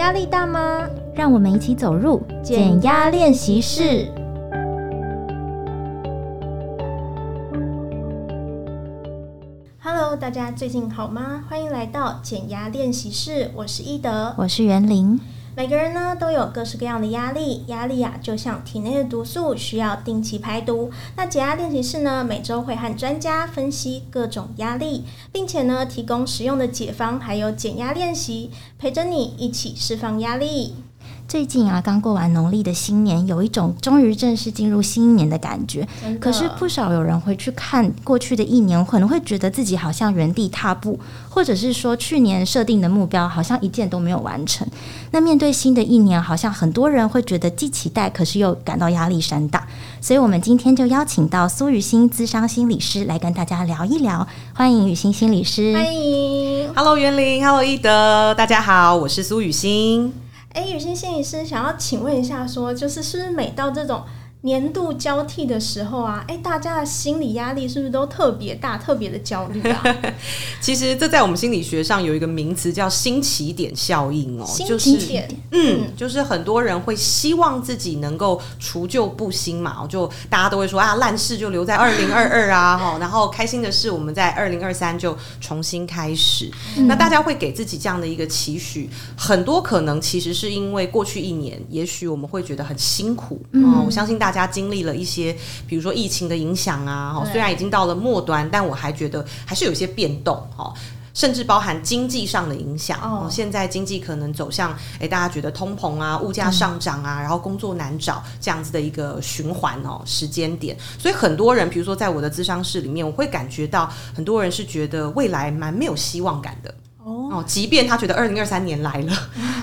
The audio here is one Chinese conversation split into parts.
压力大吗？让我们一起走入减压练习室。Hello，大家最近好吗？欢迎来到减压练习室，我是伊德，我是袁玲。每个人呢都有各式各样的压力，压力啊就像体内的毒素，需要定期排毒。那解压练习室呢，每周会和专家分析各种压力，并且呢提供实用的解方，还有减压练习，陪着你一起释放压力。最近啊，刚过完农历的新年，有一种终于正式进入新一年的感觉。可是不少有人会去看过去的一年，可能会觉得自己好像原地踏步，或者是说去年设定的目标好像一件都没有完成。那面对新的一年，好像很多人会觉得既期待，可是又感到压力山大。所以，我们今天就邀请到苏雨欣资商心理师来跟大家聊一聊。欢迎雨欣心理师，欢迎，Hello 袁玲，Hello 伊德，大家好，我是苏予昕。哎，雨欣心理师想要请问一下说，说就是是不是每到这种年度交替的时候啊，哎，大家的心理压力是不是都特别大、特别的焦虑啊？其实这在我们心理学上有一个名词叫“新起点效应”哦，新起点，嗯，就是很多人会希望自己能够除旧布新嘛，就大家都会说啊，烂事就留在二零二二啊，哈，然后开心的事我们在二零二三就重新开始。嗯。那大家会给自己这样的一个期许，很多可能其实是因为过去一年，也许我们会觉得很辛苦啊，嗯。我相信大。大家经历了一些，比如说疫情的影响啊，虽然已经到了末端，但我还觉得还是有一些变动哈，甚至包含经济上的影响。哦，现在经济可能走向，哎，大家觉得通膨啊，物价上涨啊，然后工作难找这样子的一个循环哦，时间点。所以很多人，比如说在我的咨商室里面，我会感觉到很多人是觉得未来蛮没有希望感的。哦，即便他觉得二零二三年来了，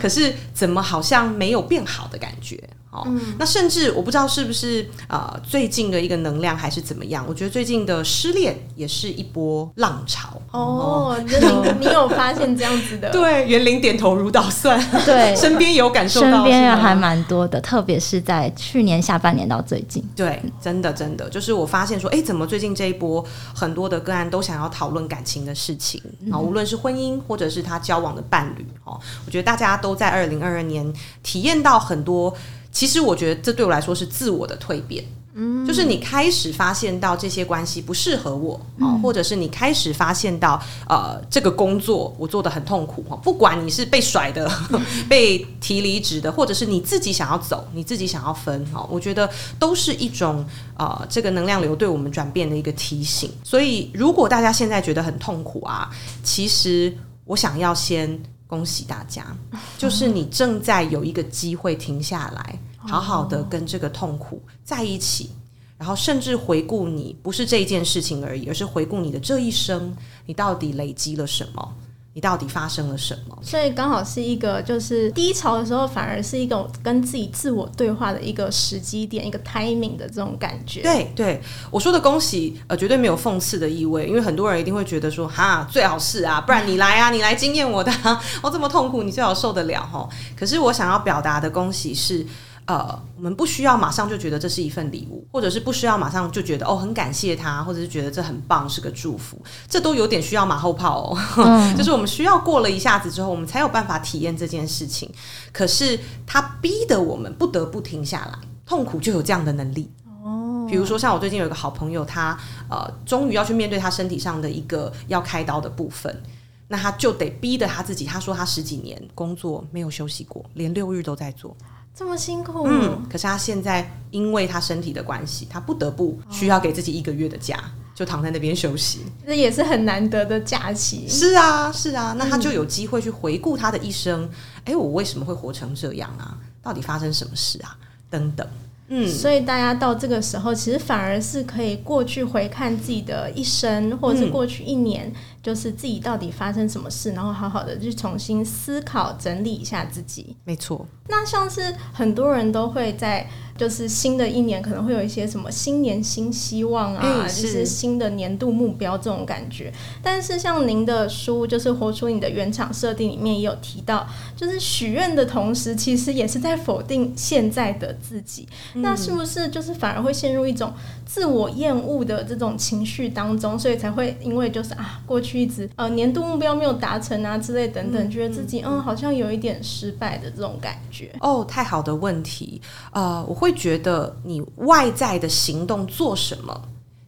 可是怎么好像没有变好的感觉？哦，嗯、那甚至我不知道是不是呃最近的一个能量还是怎么样？我觉得最近的失恋也是一波浪潮哦。你、哦、你有发现这样子的？对，园林点头如捣蒜。对，身边有感受到，身边人还蛮多的，特别是在去年下半年到最近。对，真的真的，就是我发现说，哎，怎么最近这一波很多的个案都想要讨论感情的事情啊、嗯，无论是婚姻或者是他交往的伴侣哦，我觉得大家都在二零二二年体验到很多。其实我觉得这对我来说是自我的蜕变，嗯，就是你开始发现到这些关系不适合我啊、嗯，或者是你开始发现到呃这个工作我做的很痛苦哈，不管你是被甩的、嗯、被提离职的，或者是你自己想要走，你自己想要分哈，我觉得都是一种呃这个能量流对我们转变的一个提醒。所以如果大家现在觉得很痛苦啊，其实我想要先。恭喜大家，就是你正在有一个机会停下来，好好的跟这个痛苦在一起，然后甚至回顾你不是这一件事情而已，而是回顾你的这一生，你到底累积了什么。你到底发生了什么？所以刚好是一个就是低潮的时候，反而是一个跟自己自我对话的一个时机点，一个 timing 的这种感觉。对对，我说的恭喜，呃，绝对没有讽刺的意味，因为很多人一定会觉得说，哈，最好是啊，不然你来啊，你来惊艳我的，我这么痛苦，你最好受得了哈。可是我想要表达的恭喜是。呃，我们不需要马上就觉得这是一份礼物，或者是不需要马上就觉得哦，很感谢他，或者是觉得这很棒，是个祝福，这都有点需要马后炮哦。嗯、就是我们需要过了一下子之后，我们才有办法体验这件事情。可是他逼得我们不得不停下来，痛苦就有这样的能力哦。比如说，像我最近有一个好朋友，他呃，终于要去面对他身体上的一个要开刀的部分，那他就得逼得他自己。他说他十几年工作没有休息过，连六日都在做。这么辛苦，嗯，可是他现在因为他身体的关系，他不得不需要给自己一个月的假，就躺在那边休息。这也是很难得的假期。是啊，是啊，那他就有机会去回顾他的一生。哎、嗯，我为什么会活成这样啊？到底发生什么事啊？等等。嗯，所以大家到这个时候，其实反而是可以过去回看自己的一生，或者是过去一年。嗯就是自己到底发生什么事，然后好好的去重新思考、整理一下自己。没错。那像是很多人都会在，就是新的一年可能会有一些什么新年新希望啊，就是新的年度目标这种感觉。但是像您的书，就是活出你的原厂设定里面也有提到，就是许愿的同时，其实也是在否定现在的自己。那是不是就是反而会陷入一种自我厌恶的这种情绪当中，所以才会因为就是啊过去。去一直呃年度目标没有达成啊之类等等，嗯、觉得自己嗯好像有一点失败的这种感觉。哦，太好的问题，呃，我会觉得你外在的行动做什么，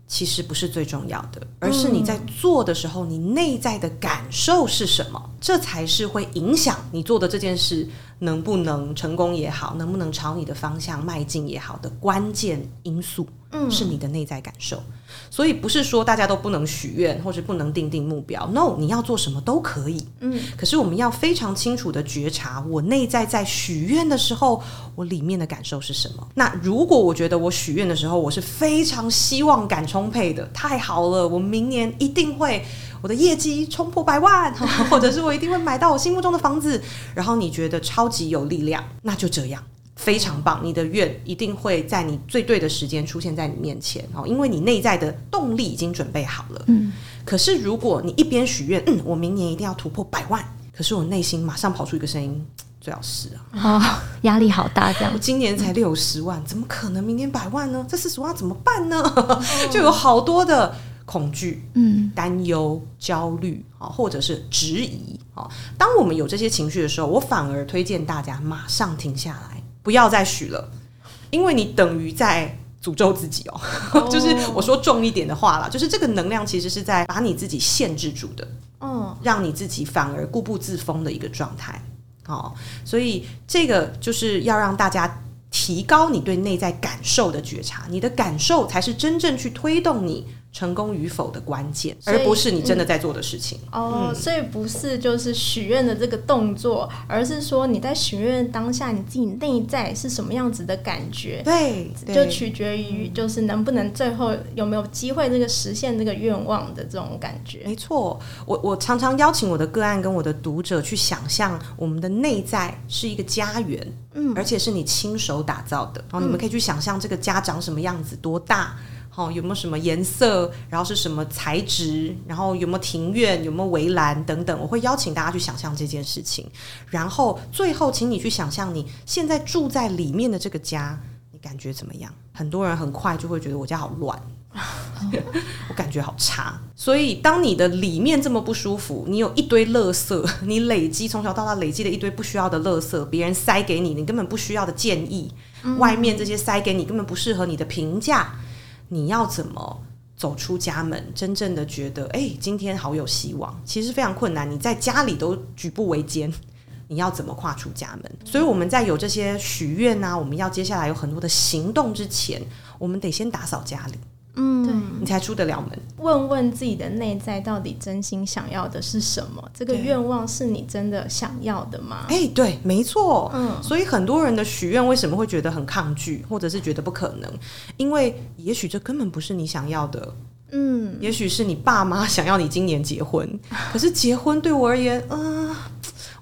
其实不是最重要的，而是你在做的时候，你内在的感受是什么，这才是会影响你做的这件事能不能成功也好，能不能朝你的方向迈进也好的关键因素。嗯，是你的内在感受，所以不是说大家都不能许愿或者不能定定目标。No，你要做什么都可以。嗯，可是我们要非常清楚的觉察，我内在在许愿的时候，我里面的感受是什么。那如果我觉得我许愿的时候，我是非常希望感充沛的，太好了，我明年一定会我的业绩冲破百万，或者是我一定会买到我心目中的房子，然后你觉得超级有力量，那就这样。非常棒，你的愿一定会在你最对的时间出现在你面前哦，因为你内在的动力已经准备好了。嗯，可是如果你一边许愿，嗯，我明年一定要突破百万，可是我内心马上跑出一个声音，最好是啊，哦，压力好大，这样。我 今年才六十万，怎么可能明年百万呢？这四十万怎么办呢？就有好多的恐惧、嗯，担忧、焦虑啊，或者是质疑啊。当我们有这些情绪的时候，我反而推荐大家马上停下来。不要再许了，因为你等于在诅咒自己哦。Oh. 就是我说重一点的话啦，就是这个能量其实是在把你自己限制住的，嗯，oh. 让你自己反而固步自封的一个状态。哦，所以这个就是要让大家提高你对内在感受的觉察，你的感受才是真正去推动你成功与否的关键，而不是你真的在做的事情。嗯、哦，所以不是就是许愿的这个动作，而是说你在许愿当下，你自己内在是什么样子的感觉？对，就取决于就是能不能最后有没有机会这个实现这个愿望的这种感觉。没错，我我常常邀请我的个案跟我的读者去想象我们的内在是一个家园，嗯，而且是你亲手打造的。然后你们可以去想象这个家长什么样子，多大？哦，有没有什么颜色？然后是什么材质？然后有没有庭院？有没有围栏等等？我会邀请大家去想象这件事情。然后最后，请你去想象你现在住在里面的这个家，你感觉怎么样？很多人很快就会觉得我家好乱，我感觉好差。所以，当你的里面这么不舒服，你有一堆垃圾，你累积从小到大累积的一堆不需要的垃圾，别人塞给你，你根本不需要的建议，外面这些塞给你根本不适合你的评价。你要怎么走出家门，真正的觉得，哎，今天好有希望？其实非常困难，你在家里都举步维艰，你要怎么跨出家门？所以我们在有这些许愿啊，我们要接下来有很多的行动之前，我们得先打扫家里。嗯，对，你才出得了门。问问自己的内在，到底真心想要的是什么？这个愿望是你真的想要的吗？哎，对，没错。嗯，所以很多人的许愿为什么会觉得很抗拒，或者是觉得不可能？因为也许这根本不是你想要的。嗯，也许是你爸妈想要你今年结婚，可是结婚对我而言，嗯、呃。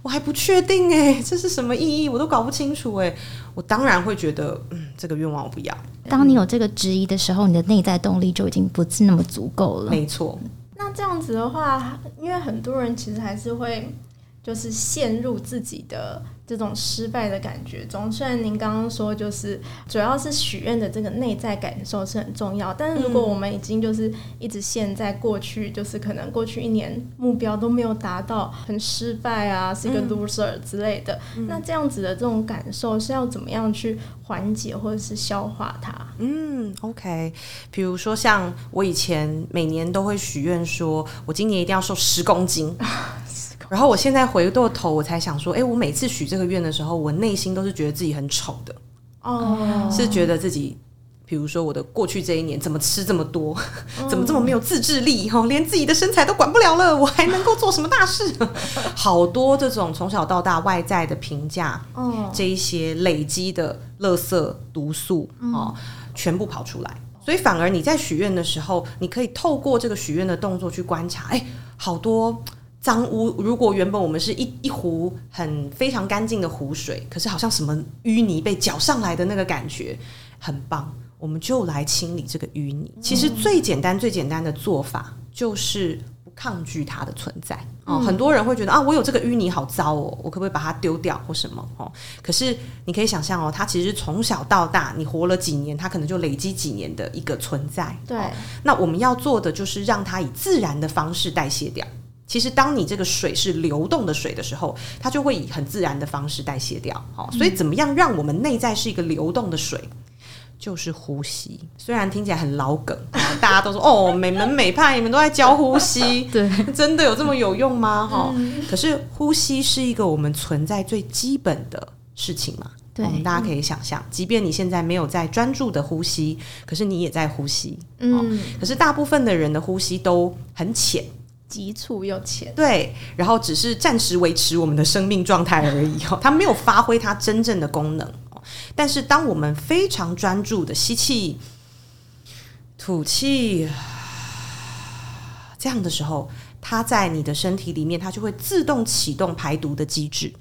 我还不确定哎，这是什么意义？我都搞不清楚哎。我当然会觉得，嗯，这个愿望我不要。当你有这个质疑的时候，你的内在动力就已经不是那么足够了。没错。那这样子的话，因为很多人其实还是会，就是陷入自己的。这种失败的感觉中，虽然您刚刚说就是主要是许愿的这个内在感受是很重要，但是如果我们已经就是一直陷在过去，就是可能过去一年目标都没有达到，很失败啊，是一个 loser 之类的，嗯、那这样子的这种感受是要怎么样去缓解或者是消化它？嗯，OK，比如说像我以前每年都会许愿说，我今年一定要瘦十公斤。然后我现在回过头，我才想说，哎，我每次许这个愿的时候，我内心都是觉得自己很丑的，哦，是觉得自己，比如说我的过去这一年怎么吃这么多，怎么这么没有自制力，哈，连自己的身材都管不了了，我还能够做什么大事？好多这种从小到大外在的评价，哦，这一些累积的垃圾毒素，哦，全部跑出来，所以反而你在许愿的时候，你可以透过这个许愿的动作去观察，哎，好多。脏污，如果原本我们是一一壶很非常干净的湖水，可是好像什么淤泥被搅上来的那个感觉很棒，我们就来清理这个淤泥。其实最简单最简单的做法就是不抗拒它的存在哦。很多人会觉得啊，我有这个淤泥好糟哦，我可不可以把它丢掉或什么哦？可是你可以想象哦，它其实从小到大，你活了几年，它可能就累积几年的一个存在。对，哦，那我们要做的就是让它以自然的方式代谢掉。其实，当你这个水是流动的水的时候，它就会以很自然的方式代谢掉。好，所以怎么样让我们内在是一个流动的水？就是呼吸。虽然听起来很老梗，大家都说哦，美门美派，你们都在教呼吸，对，真的有这么有用吗？哈、嗯，可是呼吸是一个我们存在最基本的事情嘛。对，我们大家可以想象，即便你现在没有在专注的呼吸，可是你也在呼吸。嗯，可是大部分的人的呼吸都很浅。急促又浅，对，然后只是暂时维持我们的生命状态而已哦，它没有发挥它真正的功能。但是，当我们非常专注的吸气、吐气这样的时候，它在你的身体里面，它就会自动启动排毒的机制。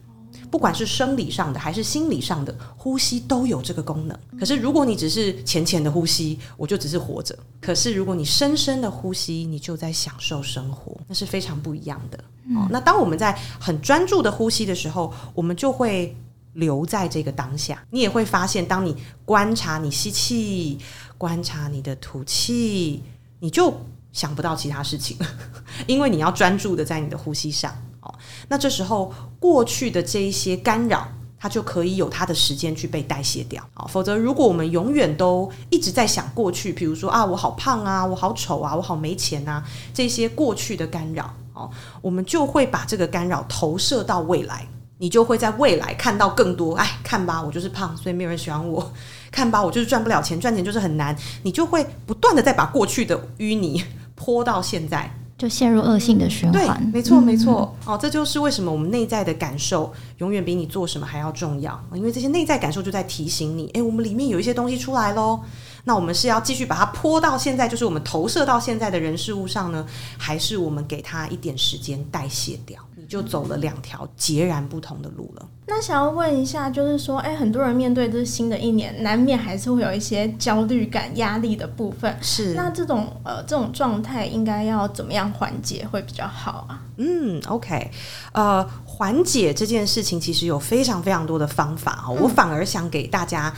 不管是生理上的还是心理上的呼吸都有这个功能。可是如果你只是浅浅的呼吸，我就只是活着。可是如果你深深的呼吸，你就在享受生活，那是非常不一样的。哦，那当我们在很专注的呼吸的时候，我们就会留在这个当下。你也会发现，当你观察你吸气，观察你的吐气，你就想不到其他事情了，因为你要专注的在你的呼吸上。哦，那这时候过去的这一些干扰，它就可以有它的时间去被代谢掉。啊，否则如果我们永远都一直在想过去，比如说啊，我好胖啊，我好丑啊，我好没钱啊，这些过去的干扰，哦，我们就会把这个干扰投射到未来，你就会在未来看到更多。哎，看吧，我就是胖，所以没有人喜欢我。看吧，我就是赚不了钱，赚钱就是很难。你就会不断的在把过去的淤泥泼到现在。就陷入恶性的循环。对，没错，没错。哦，这就是为什么我们内在的感受永远比你做什么还要重要。因为这些内在感受就在提醒你，诶，我们里面有一些东西出来喽。那我们是要继续把它泼到现在，就是我们投射到现在的人事物上呢，还是我们给它一点时间代谢掉？你就走了两条截然不同的路了。那想要问一下，就是说，哎，很多人面对这新的一年，难免还是会有一些焦虑感、压力的部分。是，那这种呃这种状态应该要怎么样缓解会比较好啊？嗯，OK，呃，缓解这件事情其实有非常非常多的方法。我反而想给大家。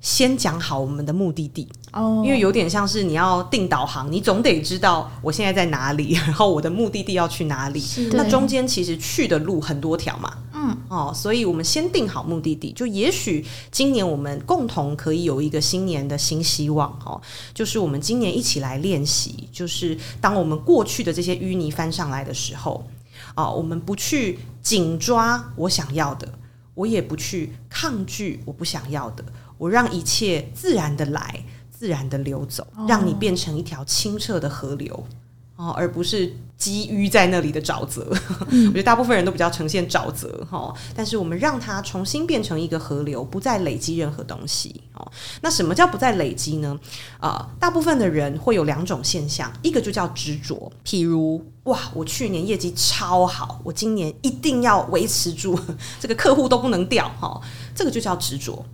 先讲好我们的目的地。哦，因为有点像是你要定导航，你总得知道我现在在哪里，然后我的目的地要去哪里。那中间其实去的路很多条嘛，嗯。哦，所以我们先定好目的地，就也许今年我们共同可以有一个新年的新希望哦，就是我们今年一起来练习，就是当我们过去的这些淤泥翻上来的时候，哦，我们不去紧抓我想要的，我也不去抗拒我不想要的。我让一切自然的来，自然的流走，让你变成一条清澈的河流哦，而不是积淤在那里的沼泽。我觉得大部分人都比较呈现沼泽哈，但是我们让它重新变成一个河流，不再累积任何东西哦。那什么叫不再累积呢？啊，大部分的人会有两种现象，一个就叫执着，譬如哇，我去年业绩超好，我今年一定要维持住，这个客户都不能掉哈，这个就叫执着。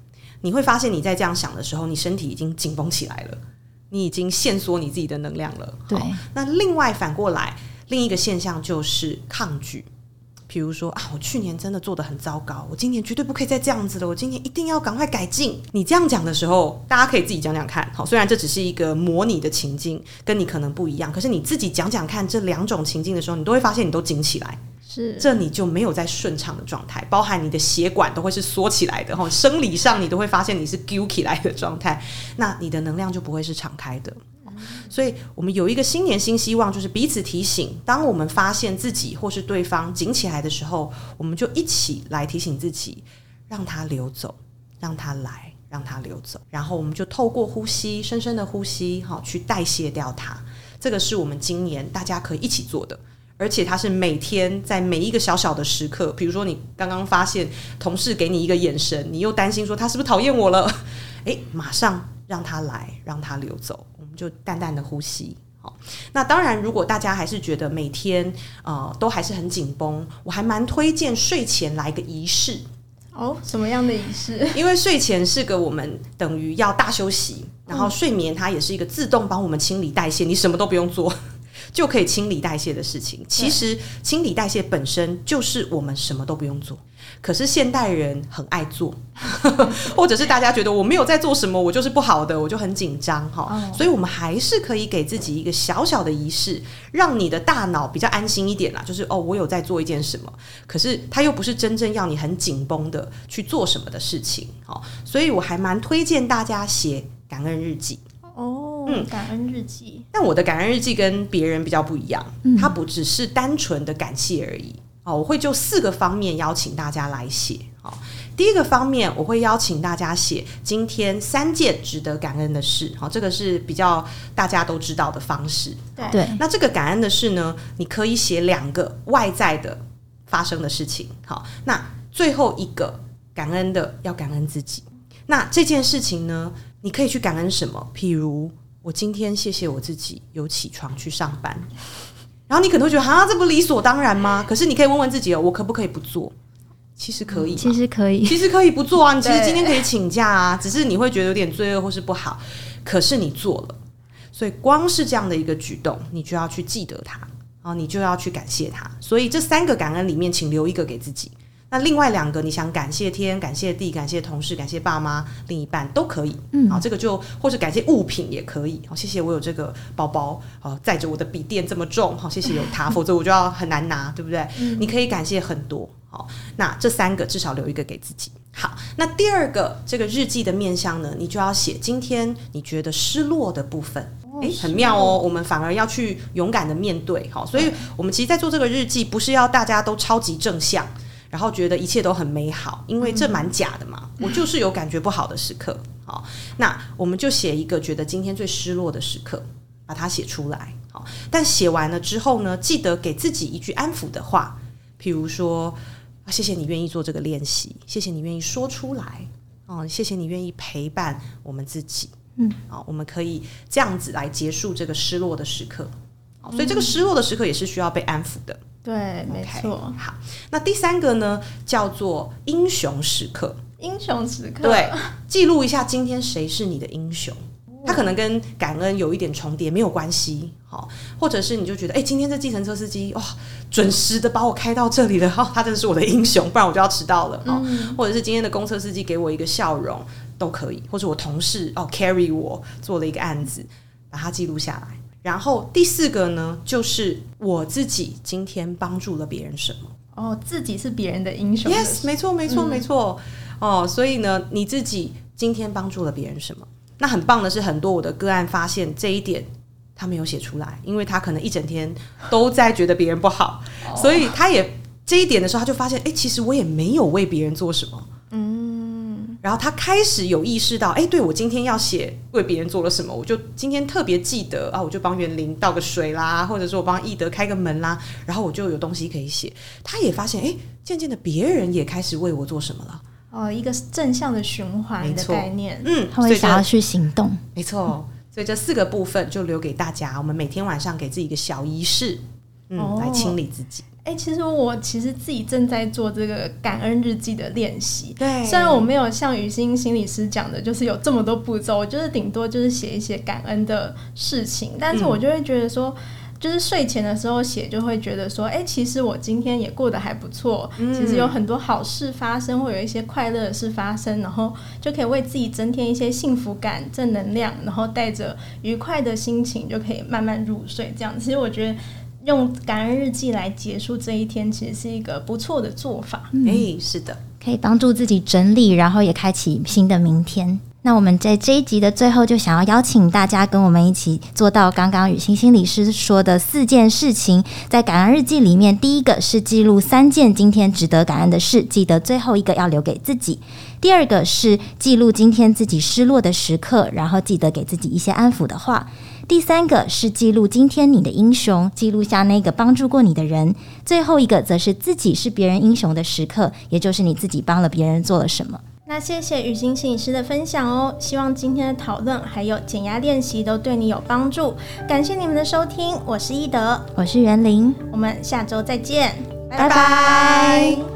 你会发现，你在这样想的时候，你身体已经紧绷起来了，你已经限缩你自己的能量了。对。那另外反过来，另一个现象就是抗拒。比如说啊，我去年真的做得很糟糕，我今年绝对不可以再这样子了，我今年一定要赶快改进。你这样讲的时候，大家可以自己讲讲看。好，虽然这只是一个模拟的情境，跟你可能不一样，可是你自己讲讲看，这两种情境的时候，你都会发现你都紧起来。这你就没有在顺畅的状态，包含你的血管都会是缩起来的哈，生理上你都会发现你是揪起来的状态，那你的能量就不会是敞开的。所以，我们有一个新年新希望，就是彼此提醒。当我们发现自己或是对方紧起来的时候，我们就一起来提醒自己，让它流走，让它来，让它流走。然后，我们就透过呼吸，深深的呼吸，哈，去代谢掉它。这个是我们今年大家可以一起做的。而且它是每天在每一个小小的时刻，比如说你刚刚发现同事给你一个眼神，你又担心说他是不是讨厌我了？诶，马上让他来，让他流走，我们就淡淡的呼吸。好，那当然，如果大家还是觉得每天呃都还是很紧绷，我还蛮推荐睡前来个仪式。哦，什么样的仪式？因为睡前是个我们等于要大休息，然后睡眠它也是一个自动帮我们清理代谢，你什么都不用做。就可以清理代谢的事情。其实清理代谢本身就是我们什么都不用做。可是现代人很爱做，或者是大家觉得我没有在做什么，我就是不好的，我就很紧张哈。Oh. 所以，我们还是可以给自己一个小小的仪式，让你的大脑比较安心一点啦。就是哦，我有在做一件什么，可是它又不是真正要你很紧绷的去做什么的事情。好，所以我还蛮推荐大家写感恩日记哦。嗯，感恩日记。但我的感恩日记跟别人比较不一样，它不只是单纯的感谢而已。哦，我会就四个方面邀请大家来写。哦，第一个方面，我会邀请大家写今天三件值得感恩的事。好，这个是比较大家都知道的方式。对，那这个感恩的事呢，你可以写两个外在的发生的事情。好，那最后一个感恩的要感恩自己。那这件事情呢，你可以去感恩什么？譬如我今天谢谢我自己有起床去上班。然后你可能会觉得啊，这不理所当然吗？可是你可以问问自己哦，我可不可以不做？其实可以，其实可以，其实可以不做啊。你其实今天可以请假啊，只是你会觉得有点罪恶或是不好。可是你做了，所以光是这样的一个举动，你就要去记得它，然后你就要去感谢它。所以这三个感恩里面，请留一个给自己。那另外两个，你想感谢天、感谢地、感谢同事、感谢爸妈、另一半都可以。嗯，好，这个就或者感谢物品也可以。好，谢谢我有这个包包，好载着我的笔电这么重。好，谢谢有它，否则我就要很难拿，对不对？嗯，你可以感谢很多。好，那这三个至少留一个给自己。好，那第二个这个日记的面向呢，你就要写今天你觉得失落的部分。哎，很妙哦，我们反而要去勇敢的面对。好，所以我们其实，在做这个日记，不是要大家都超级正向。然后觉得一切都很美好，因为这蛮假的嘛。嗯、我就是有感觉不好的时刻，好，那我们就写一个觉得今天最失落的时刻，把它写出来。好，但写完了之后呢，记得给自己一句安抚的话，譬如说，啊，谢谢你愿意做这个练习，谢谢你愿意说出来，哦，谢谢你愿意陪伴我们自己，嗯，好，我们可以这样子来结束这个失落的时刻。所以这个失落的时刻也是需要被安抚的。对，没错。Okay, 好，那第三个呢，叫做英雄时刻。英雄时刻，对，记录一下今天谁是你的英雄。他可能跟感恩有一点重叠，没有关系。好，或者是你就觉得，哎，今天这计程车司机哇，准时的把我开到这里了，哈，他真的是我的英雄，不然我就要迟到了。嗯，或者是今天的公车司机给我一个笑容，都可以。或者我同事哦，carry 我做了一个案子，把它记录下来。然后第四个呢，就是我自己今天帮助了别人什么？哦，自己是别人的英雄的。Yes，没错，没错，嗯、没错。哦，所以呢，你自己今天帮助了别人什么？那很棒的是，很多我的个案发现这一点，他没有写出来，因为他可能一整天都在觉得别人不好，哦、所以他也这一点的时候，他就发现，哎，其实我也没有为别人做什么。然后他开始有意识到，哎，对，我今天要写为别人做了什么，我就今天特别记得啊，我就帮园林倒个水啦，或者说我帮易德开个门啦，然后我就有东西可以写。他也发现，哎，渐渐的别人也开始为我做什么了。哦，一个正向的循环的概念，嗯，他会想要去行动，没错。所以这四个部分就留给大家，我们每天晚上给自己一个小仪式，嗯，哦、来清理自己。哎、欸，其实我其实自己正在做这个感恩日记的练习。对，虽然我没有像雨欣心理师讲的，就是有这么多步骤，我就是顶多就是写一些感恩的事情。但是我就会觉得说，嗯、就是睡前的时候写，就会觉得说，哎、欸，其实我今天也过得还不错。嗯、其实有很多好事发生，会有一些快乐的事发生，然后就可以为自己增添一些幸福感、正能量，然后带着愉快的心情就可以慢慢入睡。这样，其实我觉得。用感恩日记来结束这一天，其实是一个不错的做法。嗯，欸，是的，可以帮助自己整理，然后也开启新的明天。那我们在这一集的最后，就想要邀请大家跟我们一起做到刚刚雨欣心理师说的四件事情。在感恩日记里面，第一个是记录三件今天值得感恩的事，记得最后一个要留给自己。第二个是记录今天自己失落的时刻，然后记得给自己一些安抚的话。第三个是记录今天你的英雄，记录下那个帮助过你的人。最后一个则是自己是别人英雄的时刻，也就是你自己帮了别人做了什么。那谢谢雨欣心理师的分享哦，希望今天的讨论还有减压练习都对你有帮助。感谢你们的收听，我是一德，我是袁玲，我们下周再见，拜拜。